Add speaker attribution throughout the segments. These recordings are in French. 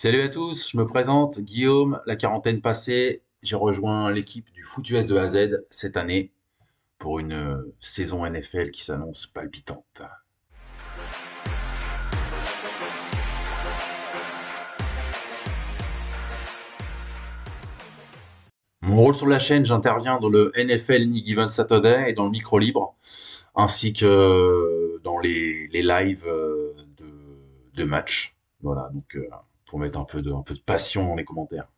Speaker 1: Salut à tous, je me présente Guillaume, la quarantaine passée, j'ai rejoint l'équipe du foot US de A à Z cette année pour une euh, saison NFL qui s'annonce palpitante. Mon rôle sur la chaîne, j'interviens dans le NFL Any Given Saturday et dans le micro libre, ainsi que dans les, les lives euh, de, de matchs. Voilà, donc euh, pour mettre un peu de, passion dans les commentaires.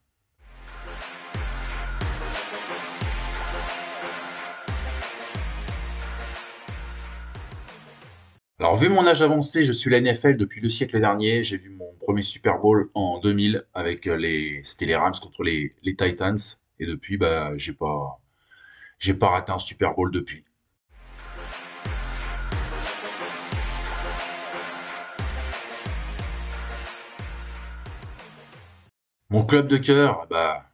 Speaker 1: Alors, vu mon âge avancé, je suis la NFL depuis le siècle dernier. J'ai vu mon premier Super Bowl en 2000 avec les, c'était les Rams contre les, Titans. Et depuis, bah, j'ai j'ai pas raté un Super Bowl depuis. Mon club de cœur, bah,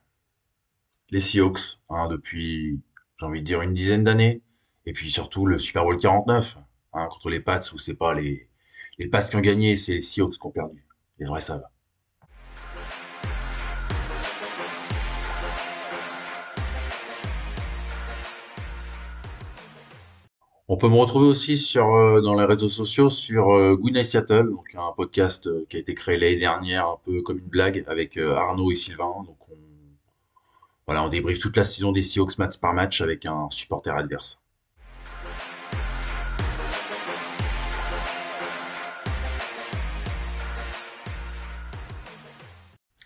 Speaker 1: les Seahawks, hein, depuis, j'ai envie de dire une dizaine d'années. Et puis surtout le Super Bowl 49, hein, contre les Pats, où c'est pas les, les Pats qui ont gagné, c'est les Seahawks qui ont perdu. Les vrais ça On peut me retrouver aussi euh, dans les réseaux sociaux sur euh, Seattle, un podcast euh, qui a été créé l'année dernière, un peu comme une blague avec euh, Arnaud et Sylvain. Donc on, voilà, on débriefe toute la saison des Seahawks match par match avec un supporter adverse.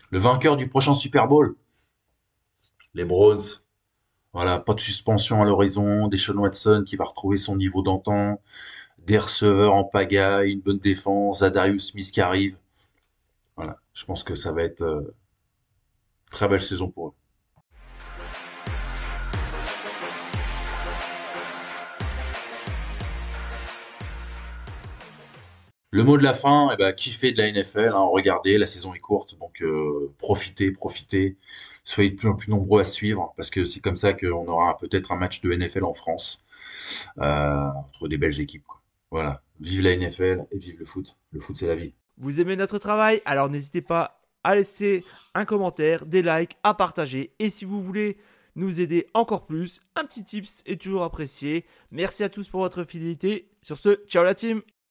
Speaker 1: Le vainqueur du prochain Super Bowl, les Browns. Voilà, pas de suspension à l'horizon, des Sean Watson qui va retrouver son niveau d'antan, des receveurs en pagaille, une bonne défense, Zadarius Smith qui arrive. Voilà, je pense que ça va être euh, très belle saison pour eux. Le mot de la fin, eh ben, kiffez de la NFL, hein, regardez, la saison est courte, donc euh, profitez, profitez, soyez de plus en plus nombreux à suivre, parce que c'est comme ça qu'on aura peut-être un match de NFL en France, euh, entre des belles équipes. Voilà, vive la NFL et vive le foot. Le foot, c'est la vie.
Speaker 2: Vous aimez notre travail? Alors n'hésitez pas à laisser un commentaire, des likes, à partager. Et si vous voulez nous aider encore plus, un petit tips est toujours apprécié. Merci à tous pour votre fidélité. Sur ce, ciao la team